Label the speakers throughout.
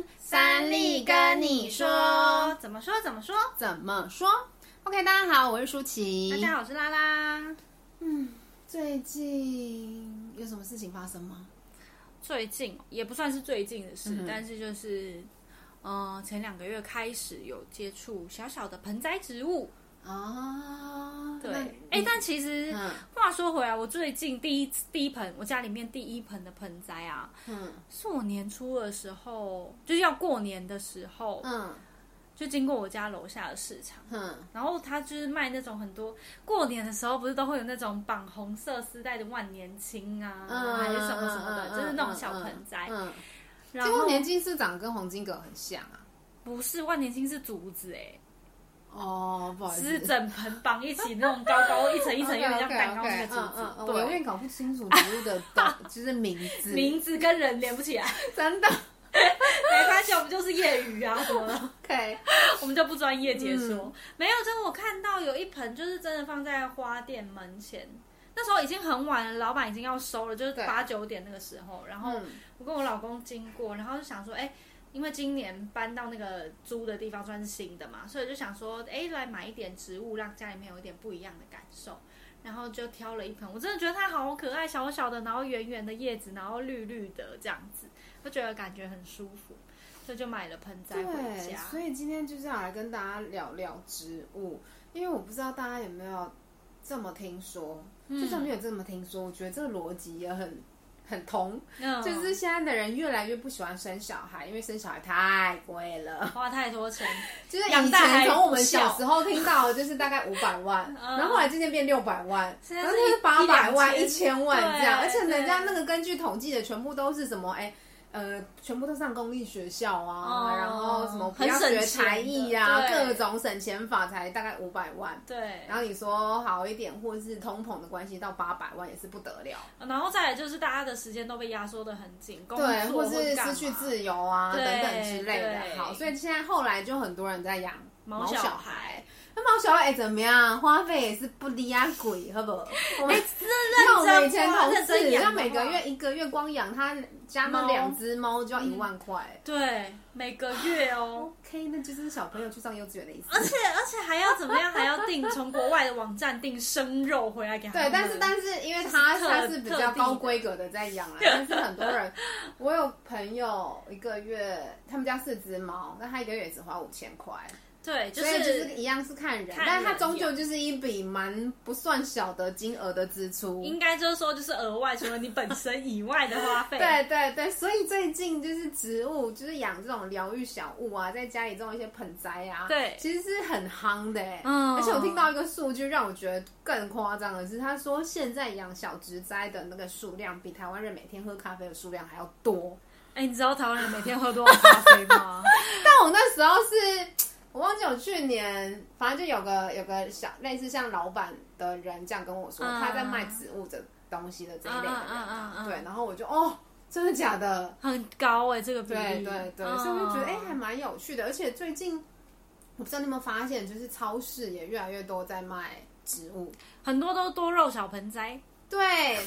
Speaker 1: 听三立跟你说，
Speaker 2: 怎么说怎么说
Speaker 1: 怎么说？OK，大家好，我是舒淇。
Speaker 2: 大家好，我是拉拉。
Speaker 1: 嗯，最近有什么事情发生吗？
Speaker 2: 最近也不算是最近的事，
Speaker 1: 嗯、
Speaker 2: 但是就是，呃，前两个月开始有接触小小的盆栽植物。
Speaker 1: 啊，
Speaker 2: 对，哎、欸，但其实、嗯、话说回来，我最近第一第一盆，我家里面第一盆的盆栽啊，嗯，是我年初的时候，就是要过年的时候，嗯，就经过我家楼下的市场，嗯，然后他就是卖那种很多过年的时候，不是都会有那种绑红色丝带的万年青啊，嗯、还是什么什么的，嗯、就是那种小盆栽，嗯，
Speaker 1: 然后万年青是长得跟黄金葛很像啊？
Speaker 2: 不是，万年青是竹子哎、欸。
Speaker 1: 哦，不好意思，
Speaker 2: 是整盆绑一起那种高高一层一层，有点像蛋糕那个竹子。
Speaker 1: 我永远搞不清楚植物的 就是名字，
Speaker 2: 名字跟人连不起来，
Speaker 1: 真的。
Speaker 2: 没关系，我们就是业余啊，什么的。
Speaker 1: OK，
Speaker 2: 我们就不专业解说。嗯、没有，就是我看到有一盆，就是真的放在花店门前。那时候已经很晚了，老板已经要收了，就是八九点那个时候。然后我跟我老公经过，然后就想说，哎、欸。因为今年搬到那个租的地方算是新的嘛，所以就想说，哎，来买一点植物，让家里面有一点不一样的感受。然后就挑了一盆，我真的觉得它好可爱，小小的，然后圆圆的叶子，然后绿绿的这样子，就觉得感觉很舒服，所以就买了盆栽回家。
Speaker 1: 所以今天就是要来跟大家聊聊植物，因为我不知道大家有没有这么听说，就算没有这么听说，我觉得这个逻辑也很。很通，oh. 就是现在的人越来越不喜欢生小孩，因为生小孩太贵了，
Speaker 2: 花太多钱。
Speaker 1: 就是以前从我们小时候听到的就是大概五百万，然后后来渐渐变六百万，然后就是八百万、一千万这样，而且人家那个根据统计的全部都是什么？哎。呃，全部都上公立学校啊，哦、然后什么不要学才艺啊，各种省钱法才大概五百万。
Speaker 2: 对，
Speaker 1: 然后你说好一点，或者是通膨的关系到八百万也是不得了。
Speaker 2: 然后再来就是大家的时间都被压缩的很紧，
Speaker 1: 对，或是失去自由啊等等之类的。好，所以现在后来就很多人在养毛小孩。那毛小孩哎怎么样？花费也是不低啊，鬼，好不好？
Speaker 2: 哎、欸，那
Speaker 1: 我们以前同事，像每个月一个月光养他家那两只猫就要一万块、嗯。
Speaker 2: 对，每个月哦。
Speaker 1: OK，那就是小朋友去上幼稚园的意思。
Speaker 2: 而且而且还要怎么样？还要订从国外的网站订生肉回来给他。
Speaker 1: 对，但是但是因为他他是比较高规格的在养啊，但是很多人，我有朋友一个月他们家四只猫，那他一个月也只花五千块。
Speaker 2: 对，
Speaker 1: 就是就是一样是看人，看人，但是它终究就是一笔蛮不算小的金额的支出。
Speaker 2: 应该就是说，就是额外除了你本身以外的花费。
Speaker 1: 对对对，所以最近就是植物，就是养这种疗愈小物啊，在家里种一些盆栽啊，
Speaker 2: 对，
Speaker 1: 其实是很夯的。嗯，而且我听到一个数据让我觉得更夸张的是，他说现在养小植栽的那个数量比台湾人每天喝咖啡的数量还要多。
Speaker 2: 哎，你知道台湾人每天喝多少咖啡吗？
Speaker 1: 但我那时候是。我忘记我去年，反正就有个有个小类似像老板的人这样跟我说，嗯、他在卖植物的东西的这一类的人，对，然后我就哦，真的假的？
Speaker 2: 很高哎、欸，这个比例，
Speaker 1: 对对对，嗯、所以我就觉得哎、欸，还蛮有趣的。而且最近，我不知道你有没有发现，就是超市也越来越多在卖植物，
Speaker 2: 很多都多肉小盆栽。
Speaker 1: 对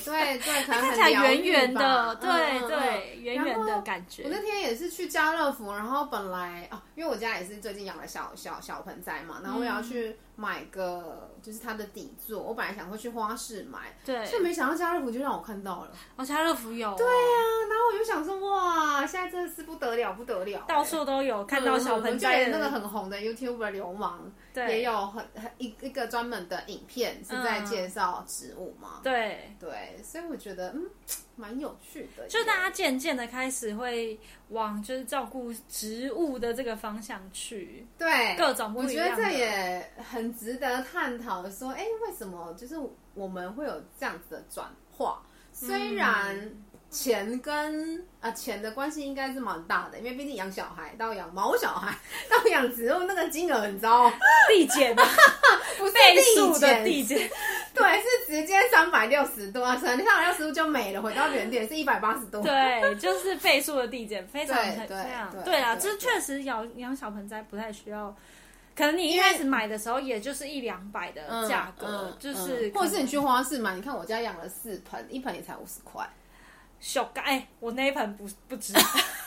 Speaker 1: 对对，
Speaker 2: 看起来圆圆的，对对，圆圆的感觉。
Speaker 1: 我那天也是去家乐福，然后本来哦，因为我家也是最近养了小小小盆栽嘛，然后我也要去买个就是它的底座。我本来想说去花市买，对，却没想到家乐福就让我看到了。
Speaker 2: 哦，家乐福有。
Speaker 1: 对呀，然后我就想说，哇，现在真的是不得了，不得了，
Speaker 2: 到处都有看到小盆栽。
Speaker 1: 那个很红的 YouTuber 流氓，对，也有很很一一个专门的影片是在介绍植物嘛，
Speaker 2: 对。
Speaker 1: 对，所以我觉得嗯，蛮有趣的。
Speaker 2: 就大家渐渐的开始会往就是照顾植物的这个方向去。
Speaker 1: 对，
Speaker 2: 各种。
Speaker 1: 我觉得这也很值得探讨。说，哎，为什么就是我们会有这样子的转化？虽然。嗯钱跟啊钱的关系应该是蛮大的，因为毕竟养小孩到养毛小孩到养植物那个金额很高，
Speaker 2: 递减的，
Speaker 1: 不是递
Speaker 2: 数的递减，
Speaker 1: 对，是直接三百六十度啊，三百六十度就没了，回到原点 是一百八十度，
Speaker 2: 对，就是倍数的递减，非常这样，对啊，这确实养养小盆栽不太需要，可能你一开始买的时候也就是一两百的价格，就是，
Speaker 1: 或者是你去花市买，你看我家养了四盆，一盆也才五十块。
Speaker 2: 小盖、欸，我那一盆不不值，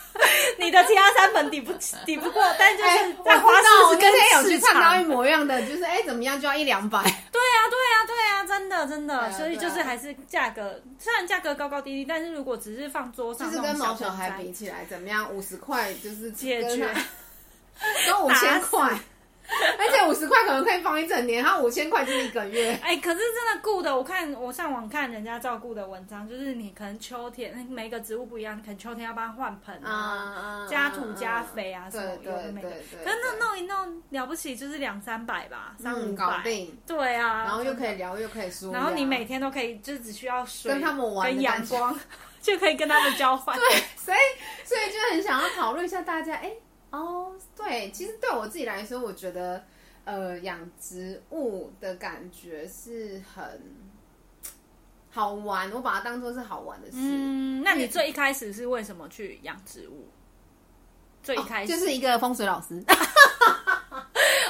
Speaker 2: 你的其他三本抵不抵不过，但就是在花市跟
Speaker 1: 今天有去看到一模一样的，就是哎、欸、怎么样就要一两百。
Speaker 2: 对啊对啊对啊，真的真的，所以就是还是价格，虽然价格高高低低，但是如果只是放桌上，
Speaker 1: 就是跟毛小孩比起来怎么样？五十块就是
Speaker 2: 解决，
Speaker 1: 跟五千块。而且五十块可能可以放一整年，它五千块就是一个月。
Speaker 2: 哎、欸，可是真的雇的，我看我上网看人家照顾的文章，就是你可能秋天每个植物不一样，可能秋天要帮它换盆啊，加土加肥啊什么有的没的。可是那弄一弄了不起就是两三百吧，三五百、嗯、对啊，
Speaker 1: 然后又可以聊又可以说，
Speaker 2: 然后你每天都可以，就只需要水
Speaker 1: 跟他们玩
Speaker 2: 跟阳光，就可以跟他们交换。
Speaker 1: 对，所以所以就很想要讨论一下大家哎。欸哦、oh，对，其实对我自己来说，我觉得，呃，养植物的感觉是很好玩，我把它当做是好玩的事。
Speaker 2: 嗯，那你最一开始是为什么去养植物？最一开始、
Speaker 1: oh, 就是一个风水老师。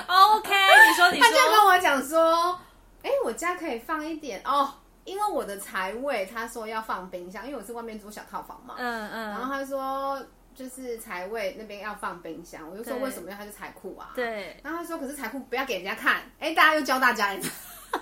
Speaker 2: OK，你说你说，
Speaker 1: 他就跟我讲说，哎，我家可以放一点哦，因为我的财位，他说要放冰箱，因为我是外面租小套房嘛。嗯嗯，然后他说。就是财位那边要放冰箱，我就说为什么要？他是财库啊。
Speaker 2: 对。
Speaker 1: 然后他说，可是财库不要给人家看。哎，大家又教大家一次，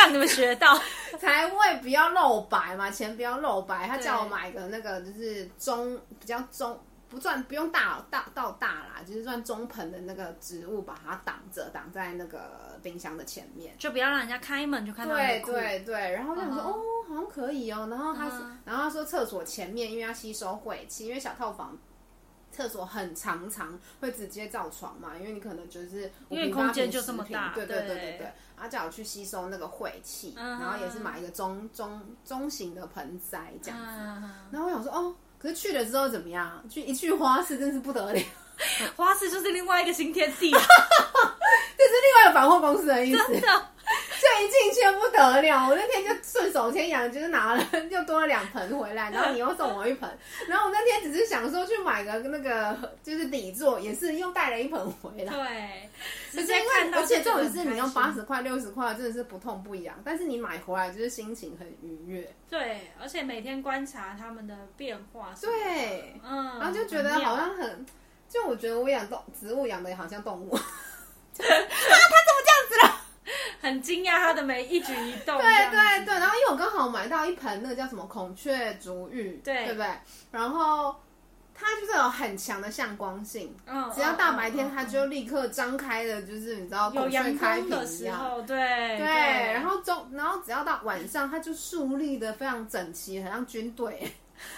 Speaker 2: 让你们学到
Speaker 1: 财位不要露白嘛，钱不要露白。他叫我买个那个，就是中比较中不算不用大大到大啦，就是算中盆的那个植物，把它挡着，挡在那个冰箱的前面，
Speaker 2: 就不要让人家开门就看到。
Speaker 1: 对对对。然后我就想说，uh -huh. 哦，好像可以哦。然后他是，uh -huh. 然后他说厕所前面因为要吸收晦气，因为小套房。厕所很长长，会直接造床嘛？因为你可能就是
Speaker 2: 因为空间就这么大，
Speaker 1: 对对对对对。然后叫我去吸收那个晦气，嗯，然后也是买一个中中中型的盆栽这样子，嗯。然后我想说，哦，可是去了之后怎么样？去一去花市真是不得了，
Speaker 2: 花市就是另外一个新天地，这是
Speaker 1: 另外一个百货公司的意思。真的。这一进去不得了，我那天就顺手牵羊，就是拿了又多了两盆回来，然后你又送我一盆，然后我那天只是想说去买个那个就是底座，也是又带了一盆回来。
Speaker 2: 对，
Speaker 1: 直接看到，而且重点是你用八十块、六十块，真的是不痛不痒，但是你买回来就是心情很愉悦。
Speaker 2: 对，而且每天观察他们的变化。
Speaker 1: 对，嗯，然后就觉得好像很，很就我觉得我养动植物养的也好像动物。啊，他？
Speaker 2: 很惊讶他的每一举一动，
Speaker 1: 对对对，然后因为我刚好买到一盆那个叫什么孔雀竹芋，对。对不对？然后它就是有很强的向光性，嗯，只要大白天它就立刻张开的，就是你知道孔雀开屏
Speaker 2: 的时候，对
Speaker 1: 对，对，然后中，然后只要到晚上，它就竖立的非常整齐，很像军队。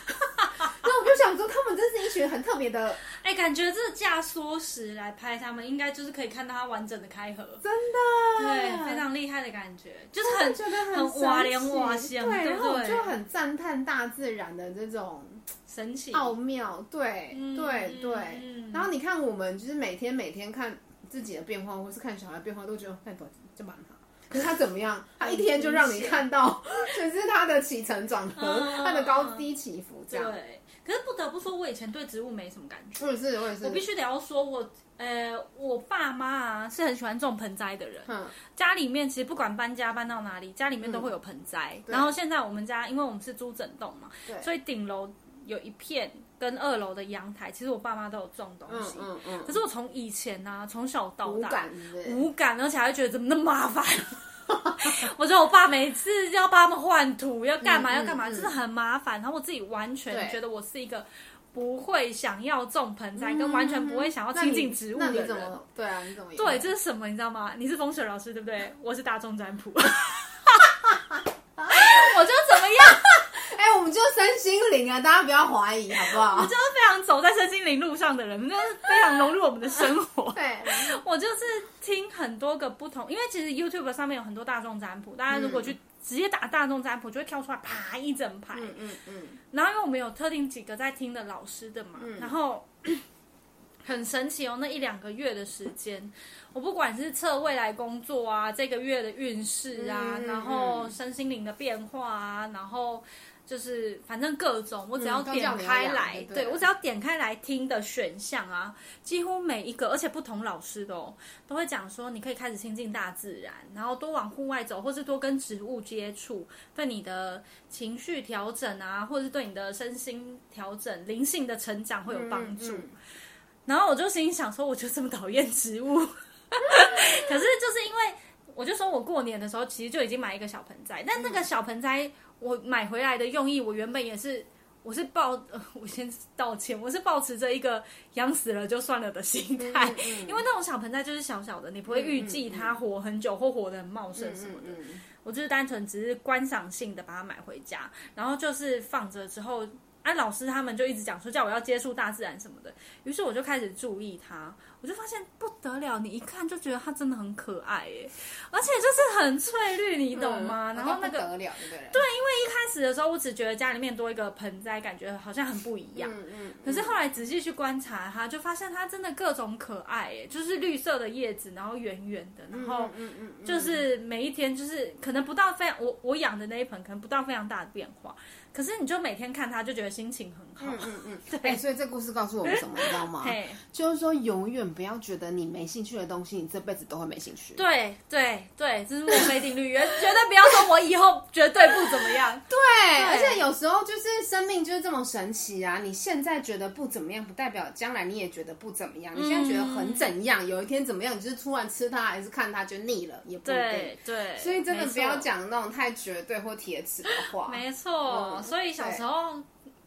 Speaker 1: 那我就想说，他们真是一群很特别的，
Speaker 2: 哎、欸，感觉这架缩时来拍他们，应该就是可以看到它完整的开合，
Speaker 1: 真的，
Speaker 2: 对，非常厉害的感觉，就是很觉得很哇连哇香，对，然后我
Speaker 1: 就很赞叹大自然的这种
Speaker 2: 神奇。
Speaker 1: 奥妙，对、嗯、对对、嗯。然后你看，我们就是每天每天看自己的变化，或是看小孩的变化，都觉得太多就完了。可是他怎么样？他一天就让你看到，就是他的起承转合，他的高低起伏这样。
Speaker 2: 对。可是不得不说，我以前对植物没什么感觉。
Speaker 1: 我也是，我也是。
Speaker 2: 我必须得要说，我呃，我爸妈啊是很喜欢种盆栽的人。嗯。家里面其实不管搬家搬到哪里，家里面都会有盆栽。然后现在我们家，因为我们是租整栋嘛，所以顶楼有一片跟二楼的阳台，其实我爸妈都有种东西。嗯嗯，嗯。可是我从以前呢、啊，从小到大无
Speaker 1: 感，
Speaker 2: 无感，而且还会觉得怎么那么麻烦。我觉得我爸每次要帮他们换土，要干嘛要干嘛，就是很麻烦。然后我自己完全觉得我是一个不会想要种盆栽，跟完全不会想要亲近植物的人。
Speaker 1: 对啊，你怎么？
Speaker 2: 对，这是什么？你知道吗？你是风水老师对不对？我是大众占卜。我就怎么样？
Speaker 1: 哎、欸，我们就身心灵啊，大家不要怀疑，好不好？
Speaker 2: 我就是非常走在身心灵路上的人，就是非常融入我们的生活。
Speaker 1: 对，
Speaker 2: 我就是听很多个不同，因为其实 YouTube 上面有很多大众占卜，大家如果去直接打大众占卜，就会跳出来啪一整排。嗯嗯嗯。然后因为我们有特定几个在听的老师的嘛，嗯、然后 很神奇哦，那一两个月的时间，我不管是测未来工作啊，这个月的运势啊，然后身心灵的变化啊，然后。就是反正各种，我只要点开来，嗯、对，对我只要点开来听的选项啊，几乎每一个，而且不同老师的哦，都会讲说你可以开始亲近大自然，然后多往户外走，或是多跟植物接触，对你的情绪调整啊，或者是对你的身心调整、灵性的成长会有帮助。嗯嗯、然后我就心想说，我就这么讨厌植物，可是就是因为我就说我过年的时候其实就已经买一个小盆栽，但那个小盆栽。我买回来的用意，我原本也是，我是抱，呃，我先道歉，我是抱持着一个养死了就算了的心态，嗯嗯、因为那种小盆栽就是小小的，你不会预计它活很久或活得很茂盛什么的，我就是单纯只是观赏性的把它买回家，然后就是放着之后。哎、啊，老师他们就一直讲说叫我要接触大自然什么的，于是我就开始注意它，我就发现不得了，你一看就觉得它真的很可爱耶，而且就是很翠绿，你懂吗？嗯、然后那个
Speaker 1: 不得了，
Speaker 2: 对因为一开始的时候我只觉得家里面多一个盆栽，感觉好像很不一样。嗯嗯。可是后来仔细去观察它，就发现它真的各种可爱耶，就是绿色的叶子，然后圆圆的，然后就是每一天就是可能不到非常我我养的那一盆可能不到非常大的变化。可是你就每天看它，就觉得心情很好。嗯嗯嗯。对、
Speaker 1: 欸，所以这故事告诉我们什么，你知道吗？嘿就是说，永远不要觉得你没兴趣的东西，你这辈子都会没兴趣。
Speaker 2: 对对对，这是墨菲定律，绝对不要说我以后绝对不怎么样。
Speaker 1: 对，对而且有时候就是生命就是这么神奇啊！你现在觉得不怎么样，不代表将来你也觉得不怎么样。你现在觉得很怎样，嗯、有一天怎么样，你就是突然吃它还是看它就腻了，也不一定。对，对所以真的不要讲那种太绝对或铁齿的话。
Speaker 2: 没错。嗯所以小时候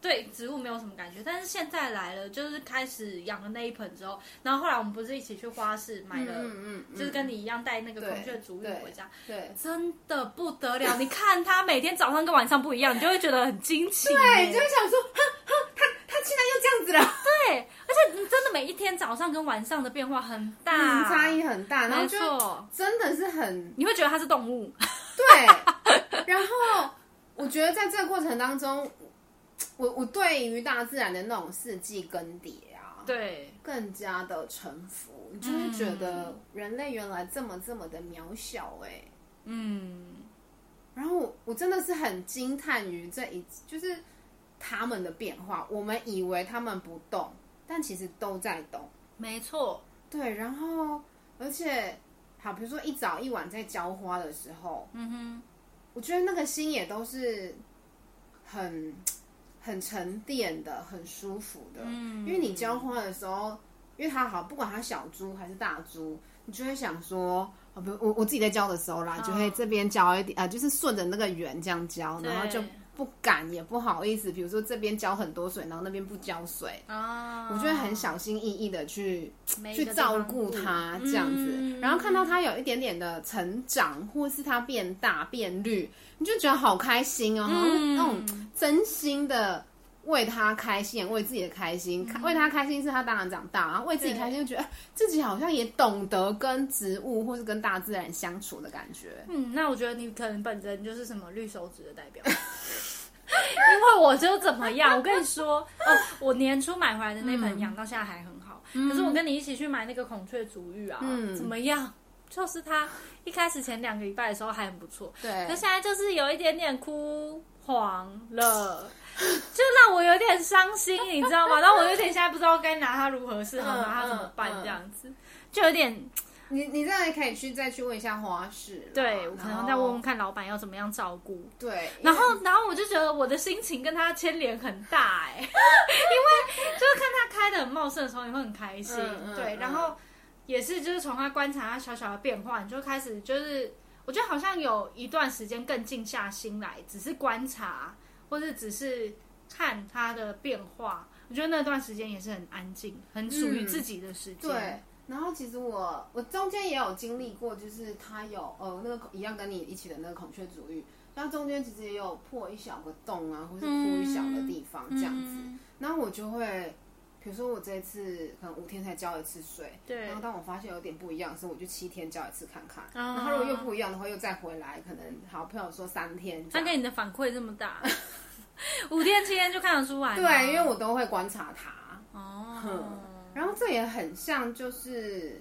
Speaker 2: 对植物没有什么感觉，但是现在来了，就是开始养了那一盆之后，然后后来我们不是一起去花市买了，嗯嗯，就是跟你一样带那个孔雀竹芋回家，对，真的不得了！你看它每天早上跟晚上不一样，你就会觉得很惊奇，
Speaker 1: 对，就会想说，哼哼，它它竟然又这样子了，
Speaker 2: 对，而且真的每一天早上跟晚上的变化很大，
Speaker 1: 差异很大，然后就真的是很，
Speaker 2: 你会觉得它是动物，
Speaker 1: 对，然后。我觉得在这个过程当中，我我对于大自然的那种四季更迭啊，
Speaker 2: 对，
Speaker 1: 更加的臣服，你就会觉得人类原来这么这么的渺小哎、欸，嗯，然后我我真的是很惊叹于这一就是他们的变化，我们以为他们不动，但其实都在动，
Speaker 2: 没错，
Speaker 1: 对，然后而且好，比如说一早一晚在浇花的时候，嗯哼。我觉得那个心也都是很很沉淀的，很舒服的。嗯，因为你浇花的时候，因为它好，不管它小株还是大株，你就会想说，比如我我自己在浇的时候啦，哦、就会这边浇一点啊、呃，就是顺着那个圆这样浇，然后就。不敢也不好意思，比如说这边浇很多水，然后那边不浇水啊，我就会很小心翼翼的去去照顾它这样子，嗯、然后看到它有一点点的成长，或是它变大变绿，你就觉得好开心哦，嗯、那种真心的为它开心，为自己的开心，嗯、为它开心是它当然长大，然后为自己开心就觉得自己好像也懂得跟植物或是跟大自然相处的感觉。
Speaker 2: 嗯，那我觉得你可能本身就是什么绿手指的代表。因为我就怎么样，我跟你说，哦，我年初买回来的那盆养到现在还很好。嗯、可是我跟你一起去买那个孔雀竹芋啊，嗯、怎么样？就是它一开始前两个礼拜的时候还很不错，对。那现在就是有一点点枯黄了，就让我有点伤心，你知道吗？然后我有点现在不知道该拿它如何是好，拿它怎么办这样子，就有点。
Speaker 1: 你你这样也可以去再去问一下花市，
Speaker 2: 对，我可能再问问看老板要怎么样照顾。
Speaker 1: 对，
Speaker 2: 然后然后我就觉得我的心情跟他牵连很大哎，因为就是看他开的很茂盛的时候，你会很开心。嗯、对，然后也是就是从他观察他小小的变化，你就开始就是我觉得好像有一段时间更静下心来，只是观察或者只是看他的变化。我觉得那段时间也是很安静，很属于自己的时间。
Speaker 1: 嗯、对。然后其实我我中间也有经历过，就是他有呃那个一样跟你一起的那个孔雀足浴，那中间其实也有破一小个洞啊，或是枯一小的地方这样子。嗯、然后我就会，比如说我这一次可能五天才浇一次水，对。然后当我发现有点不一样的时候，我就七天浇一次看看。哦、然后如果又不一样的话，又再回来，可能好朋友说三天。
Speaker 2: 他给你的反馈这么大，五天七天就看得出来。
Speaker 1: 对，因为我都会观察他。哦。然后这也很像，就是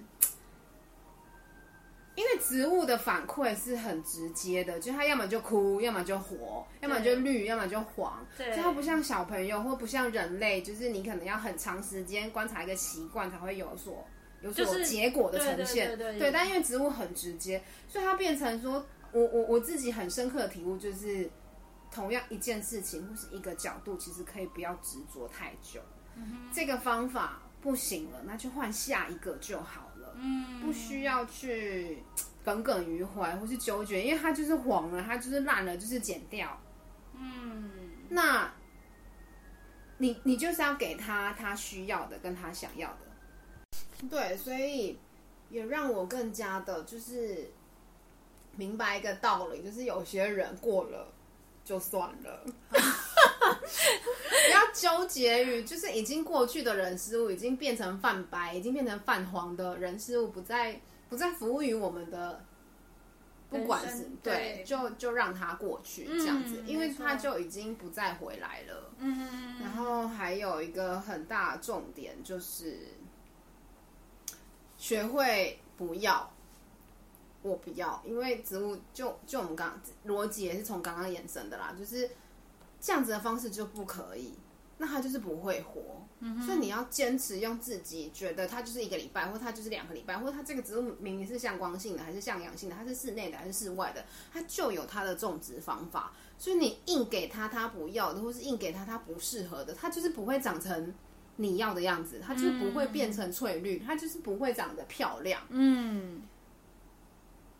Speaker 1: 因为植物的反馈是很直接的，就它要么就枯，要么就活，要么就绿，要么就黄。对，它不像小朋友，或不像人类，就是你可能要很长时间观察一个习惯才会有所有所结果的呈现。对，对，对，对，对，但因为植物很直接，所以它变成说，我我我自己很深刻的体悟就是，同样一件事情或是一个角度，其实可以不要执着太久。嗯。这个方法不行了，那就换下一个就好了。嗯，不需要去耿耿于怀或是纠结，因为它就是黄了，它就是烂了，就是剪掉。嗯，那你你就是要给他他需要的跟他想要的。对，所以也让我更加的就是明白一个道理，就是有些人过了就算了。不要纠结于就是已经过去的人事物，已经变成泛白，已经变成泛黄的人事物，不再不再服务于我们的，不管是对，就就让它过去这样子，嗯，因为它就已经不再回来了。嗯，然后还有一个很大的重点就是学会不要，我不要，因为植物就就我们刚刚逻辑也是从刚刚延伸的啦，就是。这样子的方式就不可以，那他就是不会活。嗯、所以你要坚持用自己觉得它就是一个礼拜，或它就是两个礼拜，或者它这个植物明明是向光性的，还是向阳性的，它是室内的还是室外的，它就有它的种植方法。所以你硬给它它不要的，或是硬给它它不适合的，它就是不会长成你要的样子，它就是不会变成翠绿，它就是不会长得漂亮。嗯，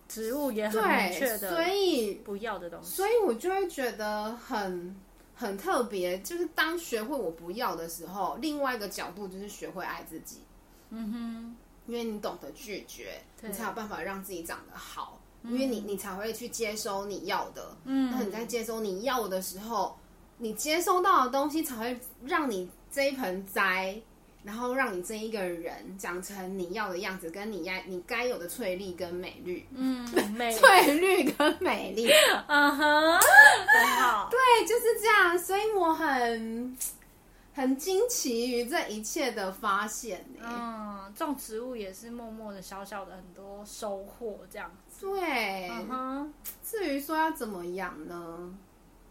Speaker 2: 植物也很明确的，所以不要的东西，
Speaker 1: 所以我就会觉得很。很特别，就是当学会我不要的时候，另外一个角度就是学会爱自己。嗯哼，因为你懂得拒绝，你才有办法让自己长得好。嗯、因为你你才会去接收你要的。嗯，那你在接收你要的时候，你接收到的东西才会让你这一盆栽。然后让你这一个人长成你要的样子，跟你该你该有的翠绿跟美绿，嗯，美翠绿 跟美丽，嗯哼，很好，对，就是这样。所以我很很惊奇于这一切的发现。
Speaker 2: 嗯，种植物也是默默的、小小的很多收获，这样子。
Speaker 1: 对，嗯哼。至于说要怎么养呢？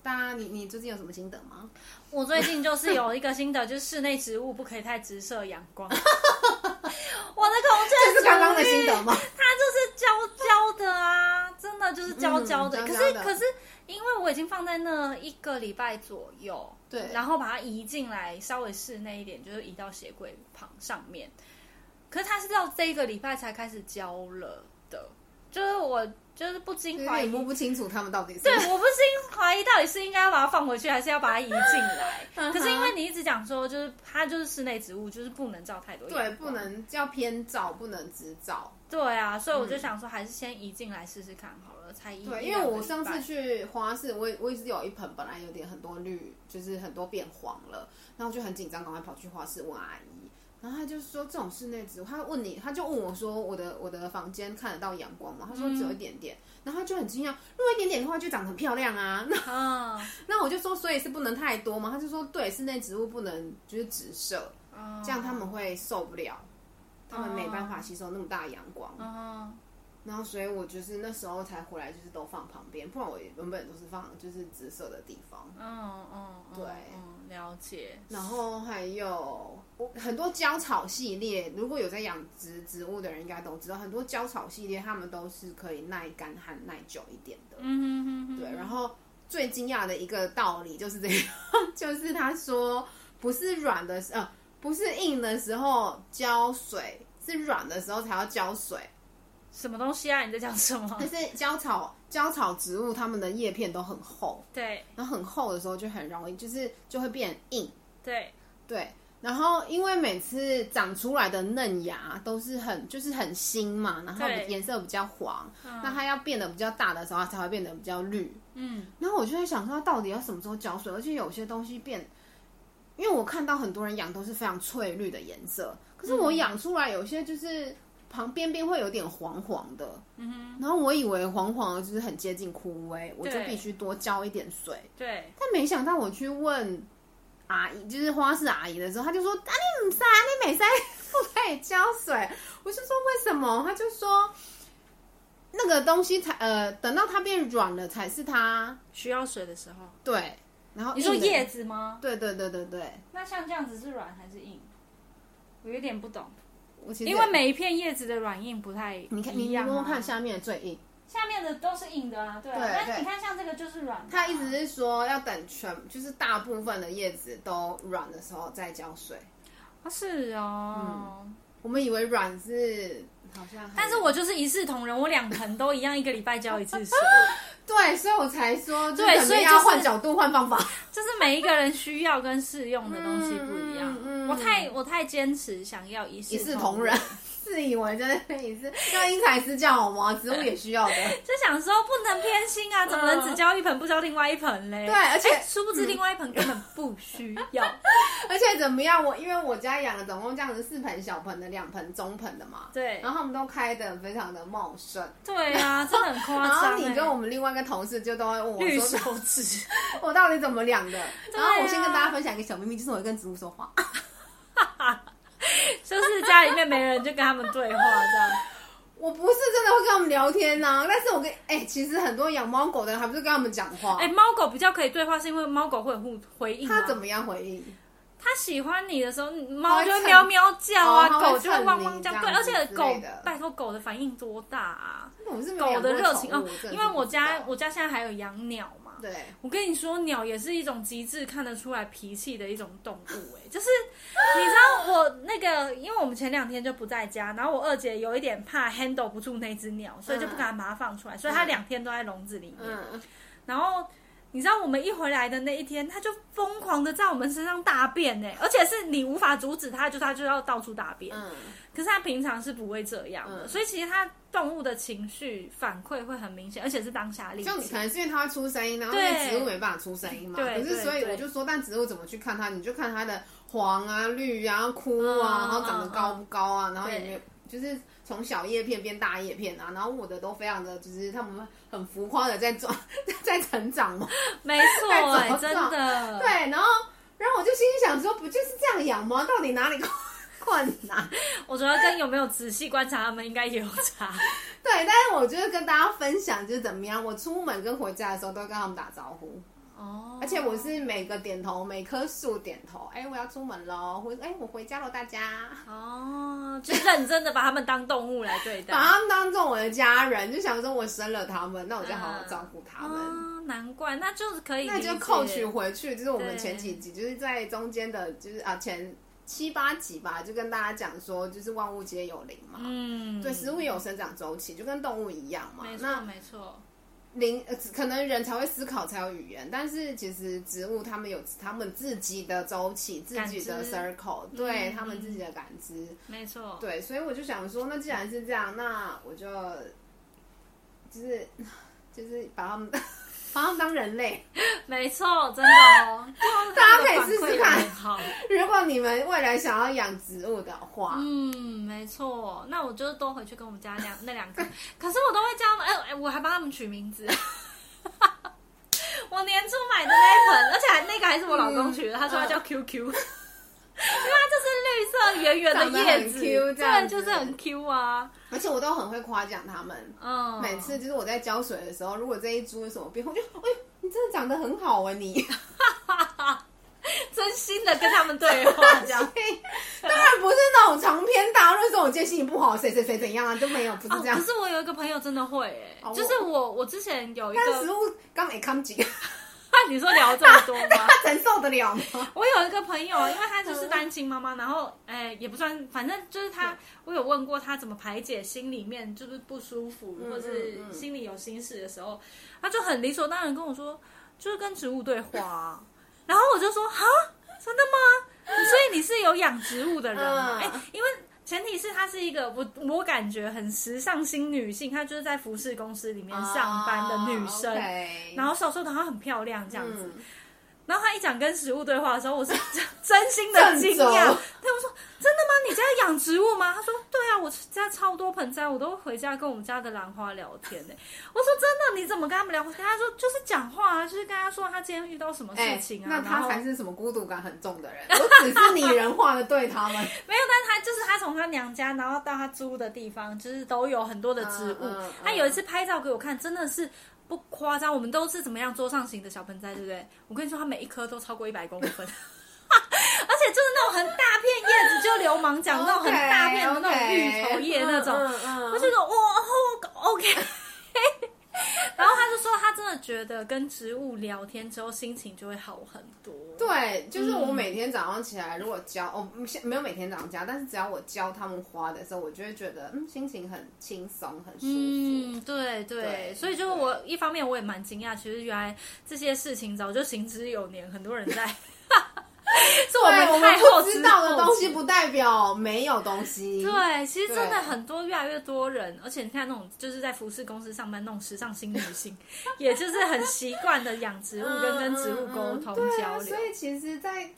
Speaker 1: 大家，你你最近有什么心得吗？
Speaker 2: 我最近就是有一个心得，就是室内植物不可以太直射阳光。我的孔雀
Speaker 1: 是刚刚的心得吗？
Speaker 2: 它就是焦焦的啊，真的就是焦焦的。嗯、焦焦的可是可是，因为我已经放在那一个礼拜左右，对，然后把它移进来，稍微室内一点，就是移到鞋柜旁上面。可是它是到这一个礼拜才开始焦了的，就是我。就是不禁怀疑，
Speaker 1: 摸不清楚他们到底是。
Speaker 2: 对，我不禁怀疑到底是应该要把它放回去，还是要把它移进来。可是因为你一直讲说，就是它就是室内植物，就是不能照太多。
Speaker 1: 对，不能叫偏照，不能直照。
Speaker 2: 对啊，所以我就想说，还是先移进来试试看好了，才移。
Speaker 1: 对，因为我上次去花市，我我也是有一盆本来有点很多绿，就是很多变黄了，然后就很紧张，赶快跑去花市问阿姨。然后他就说，这种室内植物，他问你，他就问我说，我的我的房间看得到阳光吗？他说只有一点点。嗯、然后他就很惊讶，如果一点点的话，就长得很漂亮啊。那、哦、那我就说，所以是不能太多嘛？他就说，对，室内植物不能就是直射，哦、这样他们会受不了，他们没办法吸收那么大的阳光。哦然后，所以我就是那时候才回来，就是都放旁边，不然我原本都是放就是紫色的地方。嗯嗯，对
Speaker 2: 嗯，了解。
Speaker 1: 然后还有很多胶草系列，如果有在养殖植物的人应该都知道，很多胶草系列它们都是可以耐干旱耐久一点的。嗯哼，对。然后最惊讶的一个道理就是这样，就是他说不是软的时呃不是硬的时候浇水，是软的时候才要浇水。
Speaker 2: 什么东西啊？你在讲什么？
Speaker 1: 但是胶草，胶草植物，它们的叶片都很厚。
Speaker 2: 对。
Speaker 1: 然后很厚的时候就很容易，就是就会变硬。
Speaker 2: 对。
Speaker 1: 对。然后因为每次长出来的嫩芽都是很，就是很新嘛，然后颜色比较黄。那它要变得比较大的时候，它才会变得比较绿。嗯。然后我就在想说，它到底要什么时候浇水？而且有些东西变，因为我看到很多人养都是非常翠绿的颜色，可是我养出来有些就是。旁边边会有点黄黄的，嗯哼，然后我以为黄黄的就是很接近枯萎，我就必须多浇一点水。
Speaker 2: 对，
Speaker 1: 但没想到我去问阿姨，就是花市阿姨的时候，她就说：“啊，你唔塞，你每塞不可以浇水。”我就说：“为什么？”她就说：“那个东西才呃，等到它变软了，才是它
Speaker 2: 需要水的时候。
Speaker 1: 对，然后
Speaker 2: 你说叶子吗？
Speaker 1: 对对对对对。
Speaker 2: 那像这样子是软还是硬？我有点不懂。我其实因为每一片叶子的软硬不太一样。
Speaker 1: 你看，你摸摸看下面的最硬。
Speaker 2: 下面的都是硬的啊，对啊。对，但是你看像这个就是软的。
Speaker 1: 他意思是说要等全，就是大部分的叶子都软的时候再浇水。
Speaker 2: 啊，是哦。
Speaker 1: 嗯，我们以为软是好像，
Speaker 2: 但是我就是一视同仁，我两盆都一样，一个礼拜浇一次水。
Speaker 1: 对，所以我才说，对，所以要换角度，换方法，
Speaker 2: 就是每一个人需要跟适用的东西不一样。嗯嗯，我太我太坚持想要一视同仁。自以为真的可以是要因材施教好吗？植物也需要的。就想说不能偏心啊，怎么能只浇一盆不浇另外一盆嘞？
Speaker 1: 对，而且
Speaker 2: 殊不知另外一盆根本不需要。
Speaker 1: 而且怎么样？我因为我家养了总共这样子四盆小盆的，两盆中盆的嘛。
Speaker 2: 对。
Speaker 1: 然后他们都开的非常的茂盛。
Speaker 2: 对啊，真的很夸张。然
Speaker 1: 后你跟我们另外一个同事就都会问我说：“
Speaker 2: 绿手指，
Speaker 1: 我到底怎么养的？”然后我先跟大家分享一个小秘密，就是我会跟植物说话。
Speaker 2: 就是家里面没人，就跟他们对话这样。
Speaker 1: 我不是真的会跟他们聊天呐、啊，但是我跟哎、欸，其实很多养猫狗的人还不是跟他们讲话。
Speaker 2: 哎、欸，猫狗比较可以对话，是因为猫狗会有互回应。
Speaker 1: 它怎么样回应？
Speaker 2: 它喜欢你的时候，猫就会喵喵叫啊，狗就会汪汪叫。对，而且狗，拜托狗的反应多大啊？狗的热情哦，因为我家我家现在还有养鸟嘛。
Speaker 1: 对，
Speaker 2: 我跟你说，鸟也是一种极致看得出来脾气的一种动物。哎，就是你知道我那个，因为我们前两天就不在家，然后我二姐有一点怕 handle 不住那只鸟，所以就不敢把它放出来，所以它两天都在笼子里面。然后你知道我们一回来的那一天，它就疯狂的在我们身上大便呢，而且是你无法阻止它，就它就要到处大便。可是它平常是不会这样的，所以其实它。动物的情绪反馈会很明显，而且是当下立即。
Speaker 1: 就可能是因为它会出声音，然后因为植物没办法出声音嘛。对。可是所以我就说，但植物怎么去看它？你就看它的黄啊、绿啊、枯啊，然后长得高不高啊，然后也没有就是从小叶片变大叶片啊，然后我的都非常的，就是他们很浮夸的在长，在成长嘛。
Speaker 2: 没错，真的。
Speaker 1: 对，然后然后我就心里想说，不就是这样养吗？到底哪里？困难，
Speaker 2: 我觉得跟有没有仔细观察他们应该也有差。
Speaker 1: 对，但是我觉得跟大家分享就是怎么样，我出门跟回家的时候都会跟他们打招呼。哦，而且我是每个点头，每棵树点头。哎，我要出门喽，回哎，我回家喽，大家。
Speaker 2: 哦，就认真的把他们当动物来对待，
Speaker 1: 把他们当做我的家人，就想说我生了他们，那我就好好照顾他们。
Speaker 2: 哦，难怪，那就是可以，
Speaker 1: 那就扣取回去，就是我们前几集就是在中间的，就是啊前。七八集吧，就跟大家讲说，就是万物皆有灵嘛。嗯，对，食物有生长周期，就跟动物一样嘛。
Speaker 2: 没错，没错。
Speaker 1: 灵呃，可能人才会思考，才有语言，但是其实植物他们有他们自己的周期，自己的 circle，对他们自己的感知。
Speaker 2: 没错。
Speaker 1: 对，所以我就想说，那既然是这样，那我就就是 就是把他们。把他们当人类，
Speaker 2: 没错，真的哦。
Speaker 1: 大家可以试试看。好，如果你们未来想要养植物的话，
Speaker 2: 嗯，没错。那我就多回去跟我们家两那两个，可是我都会叫哎、欸、哎，我还帮他们取名字。我年初买的那一盆，而且还那个还是我老公取的，嗯、他说他叫 QQ。色圆圆的叶子，对，就是很 Q 啊。
Speaker 1: 而且我都很会夸奖他们。嗯，每次就是我在浇水的时候，如果这一株有什么变化，我就哎，你真的长得很好啊，你。
Speaker 2: 真心的跟他们对话，这样。
Speaker 1: 当然不是那种长篇大论说我今天心情不好，谁谁谁怎样啊，都没有，不是这样。
Speaker 2: 可是我有一个朋友真的会，哎，就是我我之前有一个
Speaker 1: 植物刚没看紧。
Speaker 2: 你说聊这么多吗？
Speaker 1: 他承受得了吗？
Speaker 2: 我有一个朋友，因为他就是单亲妈妈，然后哎、欸，也不算，反正就是他，我有问过他怎么排解心里面就是不舒服，或是心里有心事的时候，他就很理所当然跟我说，就是跟植物对话啊。然后我就说，哈，真的吗？所以你是有养植物的人吗？哎、欸，因为。前提是她是一个我我感觉很时尚新女性，她就是在服饰公司里面上班的女生，oh. 然后瘦瘦的，她很漂亮这样子。嗯、然后他一讲跟食物对话的时候，我是 真心的惊讶。他们说：“真的吗？你家养植物吗？”他说：“对啊，我家超多盆栽，我都回家跟我们家的兰花聊天呢。”我说：“真的？你怎么跟他们聊跟？”他说：“就是讲话啊，就是跟他说他今天遇到什么事情啊。欸”
Speaker 1: 那他才是什么孤独感很重的人？我只是拟人化的对他们。
Speaker 2: 没有，但是他就是他从他娘家，然后到他租的地方，就是都有很多的植物。嗯嗯嗯、他有一次拍照给我看，真的是。不夸张，我们都是怎么样桌上型的小盆栽，对不对？我跟你说，它每一颗都超过一百公分，而且就是那种很大片叶子，就流氓讲那种很大片的那种芋头叶那种，我就说哇，OK。真的觉得跟植物聊天之后，心情就会好很多。
Speaker 1: 对，就是我每天早上起来，如果浇哦，没有每天早上浇，但是只要我浇他们花的时候，我就会觉得嗯，心情很轻松，很舒服。嗯，
Speaker 2: 对对，对，所以就我一方面我也蛮惊讶，其实原来这些事情早就行之有年，很多人在。是我们太后
Speaker 1: 知道的东西，不代表没有东西。
Speaker 2: 对，其实真的很多，越来越多人，而且你看那种就是在服饰公司上班那种时尚新女性，也就是很习惯的养植物跟跟植物沟通交流。
Speaker 1: 所以其实，在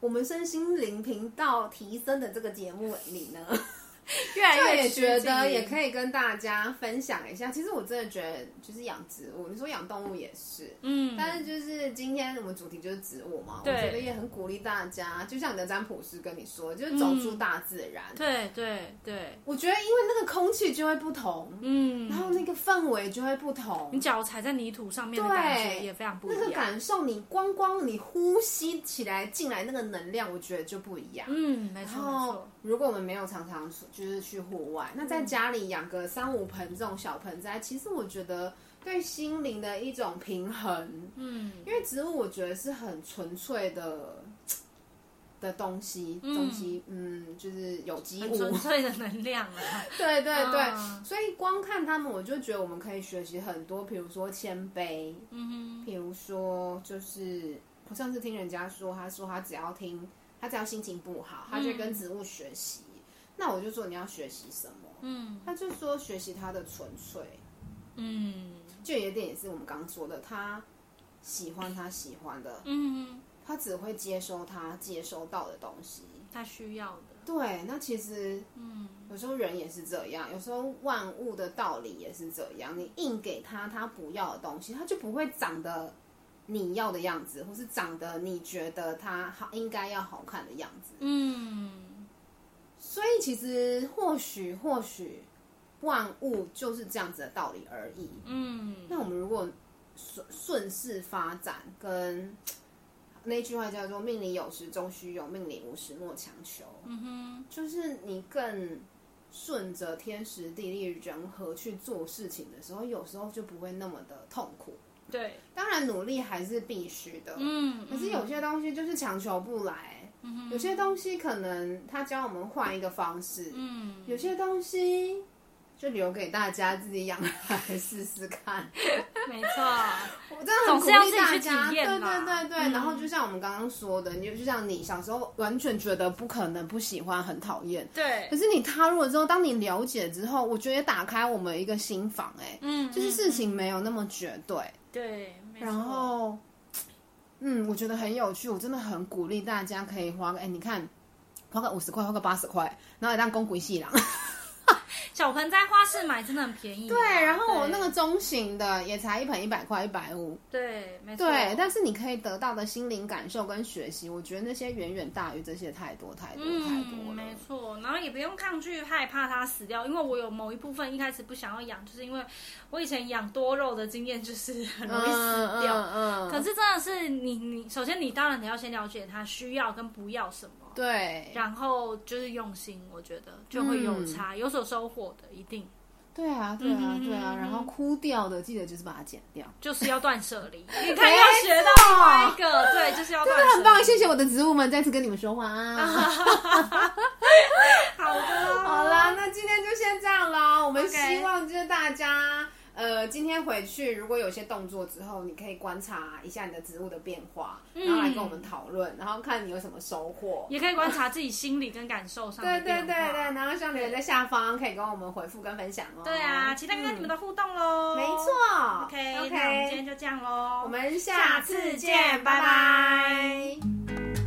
Speaker 1: 我们身心灵频道提升的这个节目里呢。越来越也觉得也可以跟大家分享一下。其实我真的觉得，就是养植物，你说养动物也是，嗯。但是就是今天我们主题就是植物嘛，我觉得也很鼓励大家。就像你的占卜师跟你说，就是走出大自然。
Speaker 2: 对对对，
Speaker 1: 我觉得因为那个空气就会不同，嗯，然后那个氛围就会不同。
Speaker 2: 你脚踩在泥土上面的感觉也非常不一样。
Speaker 1: 那个感受，你光光你呼吸起来进来那个能量，我觉得就不一样。
Speaker 2: 嗯，没错没错。
Speaker 1: 如果我们没有常常就是去户外，那在家里养个三五盆这种小盆栽，其实我觉得对心灵的一种平衡。嗯，因为植物我觉得是很纯粹的 的东西，嗯、东西，嗯，就是有机物，
Speaker 2: 纯粹的能量啊。
Speaker 1: 对 对对，啊、所以光看他们，我就觉得我们可以学习很多，比如说谦卑，嗯哼，比如说就是我上次听人家说，他说他只要听，他只要心情不好，他就跟植物学习。嗯那我就说你要学习什么？嗯，他就说学习他的纯粹，嗯，就有点也是我们刚刚说的，他喜欢他喜欢的，嗯，他只会接收他接收到的东西，
Speaker 2: 他需要的。
Speaker 1: 对，那其实，嗯，有时候人也是这样，有时候万物的道理也是这样，你硬给他他不要的东西，他就不会长得你要的样子，或是长得你觉得他好应该要好看的样子，嗯。所以其实或许或许万物就是这样子的道理而已。嗯，那我们如果顺顺势发展，跟 那句话叫做“命里有时终须有，命里无时莫强求”。嗯哼，就是你更顺着天时地利人和去做事情的时候，有时候就不会那么的痛苦。
Speaker 2: 对，
Speaker 1: 当然努力还是必须的。嗯，可是有些东西就是强求不来。有些东西可能他教我们换一个方式，嗯，有些东西就留给大家自己养来试试看。
Speaker 2: 没错，
Speaker 1: 我真的很鼓励大家，对对对对。然后就像我们刚刚说的，你就像你小时候完全觉得不可能、不喜欢、很讨厌，
Speaker 2: 对。
Speaker 1: 可是你踏入了之后，当你了解之后，我觉得也打开我们一个心房，哎，嗯，就是事情没有那么绝对，
Speaker 2: 对。
Speaker 1: 然后。嗯，我觉得很有趣，我真的很鼓励大家可以花个，哎，你看，花个五十块，花个八十块，然后也当公鬼戏郎。
Speaker 2: 小盆栽花市买真的很便宜。
Speaker 1: 对，然后我那个中型的也才一盆一百块，一百五。
Speaker 2: 对，没错。
Speaker 1: 对，但是你可以得到的心灵感受跟学习，我觉得那些远远大于这些太多太多太多了。
Speaker 2: 没错，然后也不用抗拒害怕它死掉，因为我有某一部分一开始不想要养，就是因为我以前养多肉的经验就是很容易死掉。嗯。可是真的是你你首先你当然你要先了解他需要跟不要什么。
Speaker 1: 对，
Speaker 2: 然后就是用心，我觉得就会有差，嗯、有所收获的，一定。
Speaker 1: 对啊，对啊，对啊。然后枯掉的，记得就是把它剪掉，
Speaker 2: 就是要断舍离。你看，要学到另外一个，对，就是要断
Speaker 1: 很棒，谢谢我的植物们再次跟你们说话啊。
Speaker 2: 好的，
Speaker 1: 好啦，那今天就先这样啦。我们希望就是大家。呃，今天回去如果有些动作之后，你可以观察一下你的植物的变化，然后来跟我们讨论，然后看你有什么收获。
Speaker 2: 也可以观察自己心理跟感受上的
Speaker 1: 对对对对，然后像留言在下方，可以跟我们回复跟分享哦。
Speaker 2: 对啊，期待跟你们的互动喽。
Speaker 1: 没错。
Speaker 2: OK OK，那我们今天就这样喽，
Speaker 1: 我们下次见，拜拜。